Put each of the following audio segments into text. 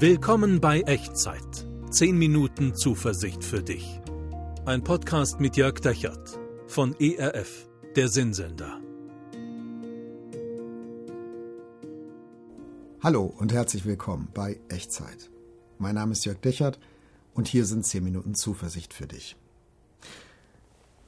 Willkommen bei Echtzeit. 10 Minuten Zuversicht für dich. Ein Podcast mit Jörg Dechert von ERF, der Sinnsender. Hallo und herzlich willkommen bei Echtzeit. Mein Name ist Jörg Dechert und hier sind 10 Minuten Zuversicht für dich.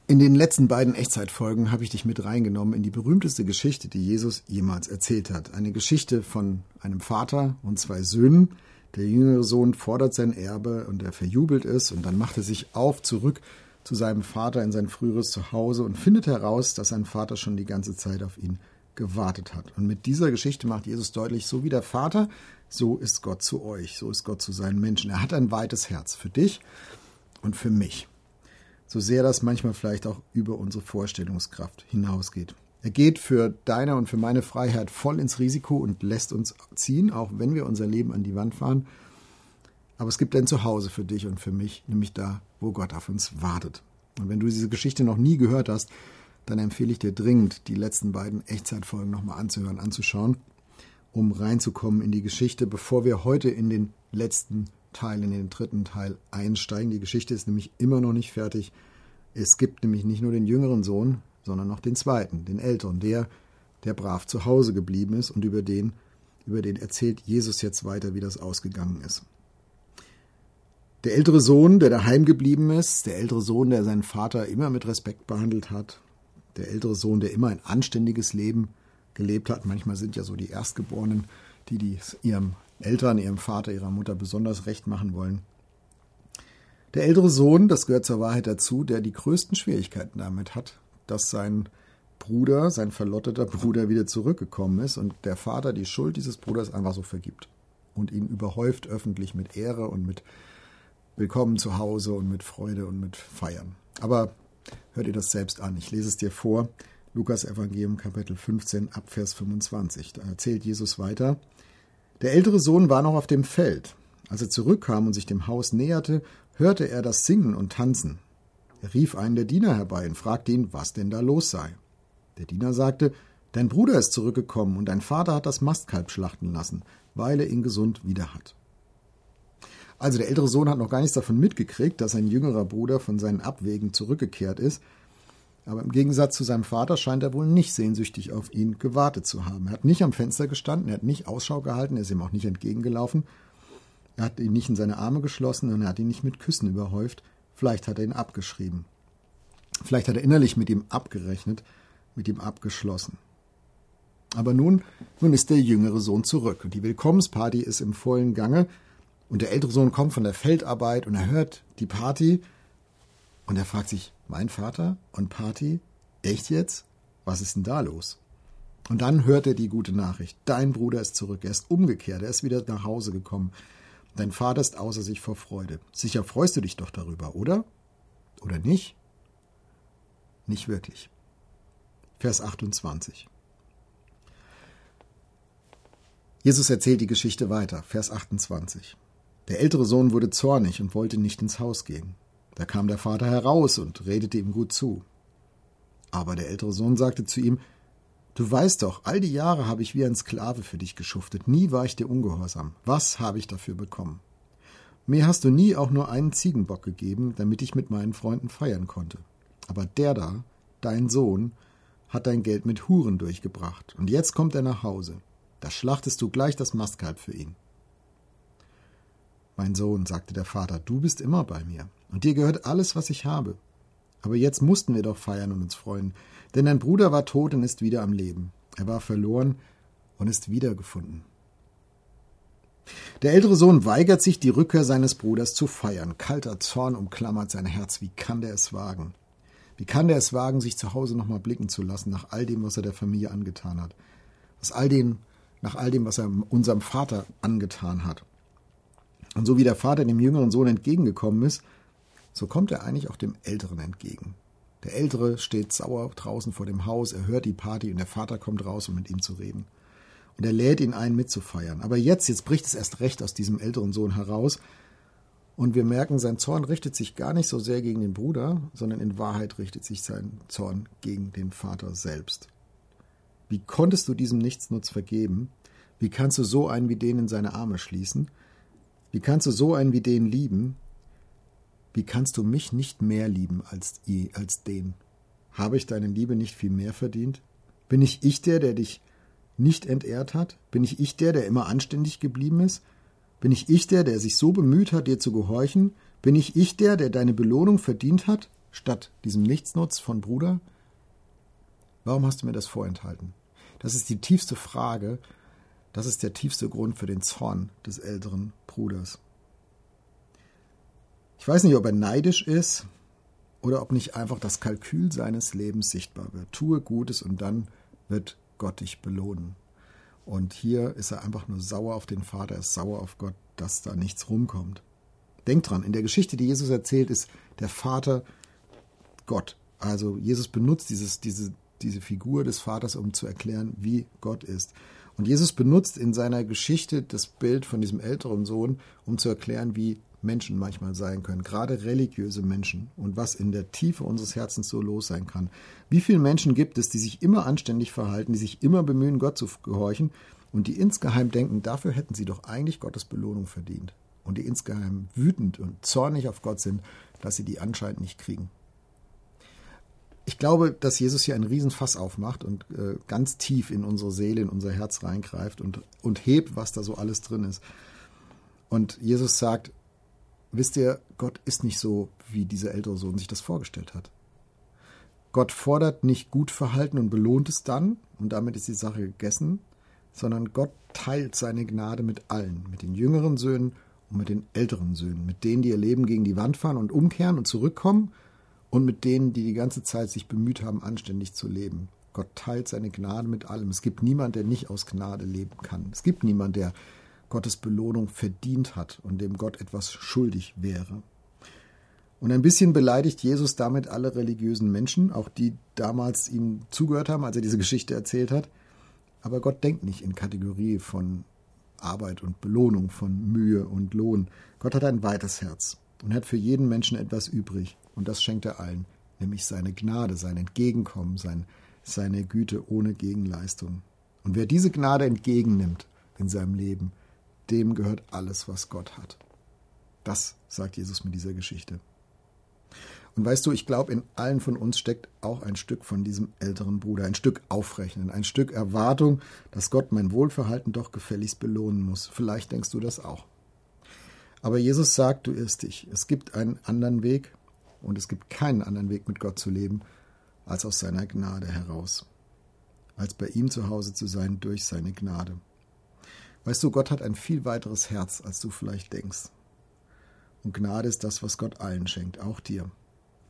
In den letzten beiden Echtzeitfolgen habe ich dich mit reingenommen in die berühmteste Geschichte, die Jesus jemals erzählt hat. Eine Geschichte von einem Vater und zwei Söhnen. Der jüngere Sohn fordert sein Erbe und er verjubelt es und dann macht er sich auf zurück zu seinem Vater in sein früheres Zuhause und findet heraus, dass sein Vater schon die ganze Zeit auf ihn gewartet hat. Und mit dieser Geschichte macht Jesus deutlich, so wie der Vater, so ist Gott zu euch, so ist Gott zu seinen Menschen. Er hat ein weites Herz für dich und für mich so sehr das manchmal vielleicht auch über unsere Vorstellungskraft hinausgeht. Er geht für deine und für meine Freiheit voll ins Risiko und lässt uns ziehen, auch wenn wir unser Leben an die Wand fahren. Aber es gibt ein Zuhause für dich und für mich, nämlich da, wo Gott auf uns wartet. Und wenn du diese Geschichte noch nie gehört hast, dann empfehle ich dir dringend, die letzten beiden Echtzeitfolgen nochmal anzuhören, anzuschauen, um reinzukommen in die Geschichte, bevor wir heute in den letzten Teil, in den dritten Teil einsteigen. Die Geschichte ist nämlich immer noch nicht fertig. Es gibt nämlich nicht nur den jüngeren Sohn, sondern noch den zweiten, den älteren, der, der brav zu Hause geblieben ist und über den, über den erzählt Jesus jetzt weiter, wie das ausgegangen ist. Der ältere Sohn, der daheim geblieben ist, der ältere Sohn, der seinen Vater immer mit Respekt behandelt hat, der ältere Sohn, der immer ein anständiges Leben gelebt hat. Manchmal sind ja so die Erstgeborenen, die, die ihrem Eltern, ihrem Vater, ihrer Mutter besonders recht machen wollen. Der ältere Sohn, das gehört zur Wahrheit dazu, der die größten Schwierigkeiten damit hat, dass sein Bruder, sein verlotteter Bruder wieder zurückgekommen ist und der Vater die Schuld dieses Bruders einfach so vergibt und ihn überhäuft öffentlich mit Ehre und mit Willkommen zu Hause und mit Freude und mit Feiern. Aber hört ihr das selbst an. Ich lese es dir vor. Lukas Evangelium Kapitel 15 ab Vers 25. Da erzählt Jesus weiter. Der ältere Sohn war noch auf dem Feld. Als er zurückkam und sich dem Haus näherte, hörte er das Singen und Tanzen. Er rief einen der Diener herbei und fragte ihn, was denn da los sei. Der Diener sagte, Dein Bruder ist zurückgekommen und dein Vater hat das Mastkalb schlachten lassen, weil er ihn gesund wieder hat. Also der ältere Sohn hat noch gar nichts davon mitgekriegt, dass sein jüngerer Bruder von seinen Abwegen zurückgekehrt ist, aber im Gegensatz zu seinem Vater scheint er wohl nicht sehnsüchtig auf ihn gewartet zu haben. Er hat nicht am Fenster gestanden, er hat nicht Ausschau gehalten, er ist ihm auch nicht entgegengelaufen. Er hat ihn nicht in seine Arme geschlossen und er hat ihn nicht mit Küssen überhäuft. Vielleicht hat er ihn abgeschrieben. Vielleicht hat er innerlich mit ihm abgerechnet, mit ihm abgeschlossen. Aber nun, nun ist der jüngere Sohn zurück und die Willkommensparty ist im vollen Gange und der ältere Sohn kommt von der Feldarbeit und er hört die Party und er fragt sich, mein Vater und Party? Echt jetzt? Was ist denn da los? Und dann hört er die gute Nachricht. Dein Bruder ist zurück. Er ist umgekehrt. Er ist wieder nach Hause gekommen. Dein Vater ist außer sich vor Freude. Sicher freust du dich doch darüber, oder? Oder nicht? Nicht wirklich. Vers 28. Jesus erzählt die Geschichte weiter. Vers 28. Der ältere Sohn wurde zornig und wollte nicht ins Haus gehen. Da kam der Vater heraus und redete ihm gut zu. Aber der ältere Sohn sagte zu ihm, Du weißt doch, all die Jahre habe ich wie ein Sklave für dich geschuftet, nie war ich dir ungehorsam. Was habe ich dafür bekommen? Mir hast du nie auch nur einen Ziegenbock gegeben, damit ich mit meinen Freunden feiern konnte. Aber der da, dein Sohn, hat dein Geld mit Huren durchgebracht, und jetzt kommt er nach Hause. Da schlachtest du gleich das Mastkalb für ihn. Mein Sohn, sagte der Vater, du bist immer bei mir, und dir gehört alles, was ich habe. Aber jetzt mussten wir doch feiern und uns freuen, denn dein Bruder war tot und ist wieder am Leben. Er war verloren und ist wiedergefunden. Der ältere Sohn weigert sich, die Rückkehr seines Bruders zu feiern. Kalter Zorn umklammert sein Herz. Wie kann der es wagen? Wie kann der es wagen, sich zu Hause nochmal blicken zu lassen nach all dem, was er der Familie angetan hat? Aus all dem, nach all dem, was er unserem Vater angetan hat. Und so wie der Vater dem jüngeren Sohn entgegengekommen ist, so kommt er eigentlich auch dem Älteren entgegen. Der Ältere steht sauer draußen vor dem Haus, er hört die Party und der Vater kommt raus, um mit ihm zu reden. Und er lädt ihn ein, mitzufeiern. Aber jetzt, jetzt bricht es erst recht aus diesem älteren Sohn heraus. Und wir merken, sein Zorn richtet sich gar nicht so sehr gegen den Bruder, sondern in Wahrheit richtet sich sein Zorn gegen den Vater selbst. Wie konntest du diesem Nichtsnutz vergeben? Wie kannst du so einen wie den in seine Arme schließen? Wie kannst du so einen wie den lieben? Wie kannst du mich nicht mehr lieben als, als den? Habe ich deine Liebe nicht viel mehr verdient? Bin ich ich der, der dich nicht entehrt hat? Bin ich ich der, der immer anständig geblieben ist? Bin ich ich der, der sich so bemüht hat, dir zu gehorchen? Bin ich ich der, der deine Belohnung verdient hat, statt diesem Nichtsnutz von Bruder? Warum hast du mir das vorenthalten? Das ist die tiefste Frage, das ist der tiefste Grund für den Zorn des älteren Bruders. Ich weiß nicht, ob er neidisch ist oder ob nicht einfach das Kalkül seines Lebens sichtbar wird. Tue Gutes und dann wird Gott dich belohnen. Und hier ist er einfach nur sauer auf den Vater, er ist sauer auf Gott, dass da nichts rumkommt. Denk dran, in der Geschichte, die Jesus erzählt, ist der Vater Gott. Also Jesus benutzt dieses, diese, diese Figur des Vaters, um zu erklären, wie Gott ist. Und Jesus benutzt in seiner Geschichte das Bild von diesem älteren Sohn, um zu erklären, wie Menschen manchmal sein können, gerade religiöse Menschen und was in der Tiefe unseres Herzens so los sein kann. Wie viele Menschen gibt es, die sich immer anständig verhalten, die sich immer bemühen, Gott zu gehorchen und die insgeheim denken, dafür hätten sie doch eigentlich Gottes Belohnung verdient und die insgeheim wütend und zornig auf Gott sind, dass sie die anscheinend nicht kriegen ich glaube, dass Jesus hier einen Riesenfass aufmacht und äh, ganz tief in unsere Seele, in unser Herz reingreift und, und hebt, was da so alles drin ist. Und Jesus sagt, wisst ihr, Gott ist nicht so, wie dieser ältere Sohn sich das vorgestellt hat. Gott fordert nicht gut Verhalten und belohnt es dann, und damit ist die Sache gegessen, sondern Gott teilt seine Gnade mit allen, mit den jüngeren Söhnen und mit den älteren Söhnen, mit denen, die ihr Leben gegen die Wand fahren und umkehren und zurückkommen und mit denen, die die ganze Zeit sich bemüht haben, anständig zu leben. Gott teilt seine Gnade mit allem. Es gibt niemand, der nicht aus Gnade leben kann. Es gibt niemand, der Gottes Belohnung verdient hat und dem Gott etwas schuldig wäre. Und ein bisschen beleidigt Jesus damit alle religiösen Menschen, auch die damals ihm zugehört haben, als er diese Geschichte erzählt hat. Aber Gott denkt nicht in Kategorie von Arbeit und Belohnung, von Mühe und Lohn. Gott hat ein weites Herz und hat für jeden Menschen etwas übrig. Und das schenkt er allen, nämlich seine Gnade, sein Entgegenkommen, sein, seine Güte ohne Gegenleistung. Und wer diese Gnade entgegennimmt in seinem Leben, dem gehört alles, was Gott hat. Das sagt Jesus mit dieser Geschichte. Und weißt du, ich glaube, in allen von uns steckt auch ein Stück von diesem älteren Bruder, ein Stück Aufrechnen, ein Stück Erwartung, dass Gott mein Wohlverhalten doch gefälligst belohnen muss. Vielleicht denkst du das auch. Aber Jesus sagt, du irrst dich. Es gibt einen anderen Weg und es gibt keinen anderen Weg, mit Gott zu leben, als aus seiner Gnade heraus. Als bei ihm zu Hause zu sein durch seine Gnade. Weißt du, Gott hat ein viel weiteres Herz, als du vielleicht denkst. Und Gnade ist das, was Gott allen schenkt, auch dir.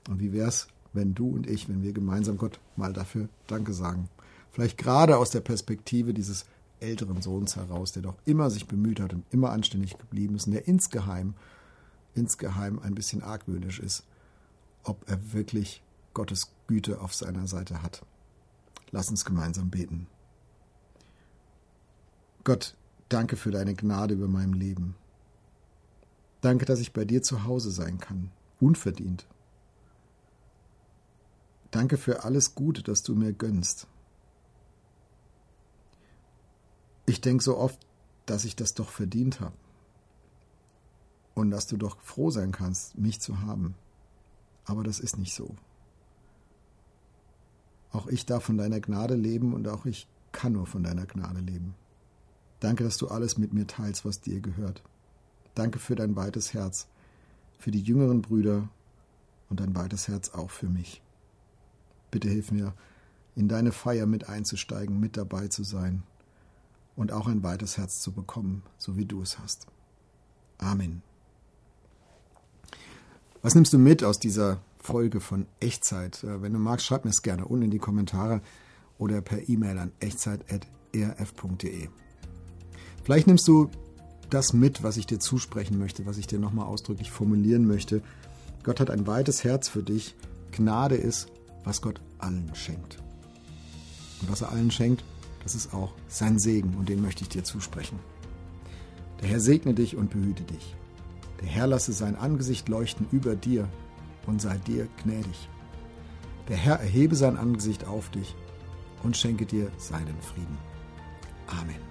Und wie wär's, wenn du und ich, wenn wir gemeinsam Gott mal dafür Danke sagen? Vielleicht gerade aus der Perspektive dieses älteren Sohns heraus, der doch immer sich bemüht hat und immer anständig geblieben ist und der insgeheim, insgeheim ein bisschen argwöhnisch ist, ob er wirklich Gottes Güte auf seiner Seite hat. Lass uns gemeinsam beten. Gott, danke für deine Gnade über meinem Leben. Danke, dass ich bei dir zu Hause sein kann, unverdient. Danke für alles Gute, das du mir gönnst. Ich denke so oft, dass ich das doch verdient habe. Und dass du doch froh sein kannst, mich zu haben. Aber das ist nicht so. Auch ich darf von deiner Gnade leben und auch ich kann nur von deiner Gnade leben. Danke, dass du alles mit mir teilst, was dir gehört. Danke für dein weites Herz, für die jüngeren Brüder und dein weites Herz auch für mich. Bitte hilf mir, in deine Feier mit einzusteigen, mit dabei zu sein und auch ein weites Herz zu bekommen, so wie du es hast. Amen. Was nimmst du mit aus dieser Folge von Echtzeit? Äh, wenn du magst, schreib mir es gerne unten in die Kommentare oder per E-Mail an echtzeit.erf.de. Vielleicht nimmst du das mit, was ich dir zusprechen möchte, was ich dir nochmal ausdrücklich formulieren möchte. Gott hat ein weites Herz für dich. Gnade ist, was Gott allen schenkt. Und was er allen schenkt, das ist auch sein Segen und den möchte ich dir zusprechen. Der Herr segne dich und behüte dich. Der Herr lasse sein Angesicht leuchten über dir und sei dir gnädig. Der Herr erhebe sein Angesicht auf dich und schenke dir seinen Frieden. Amen.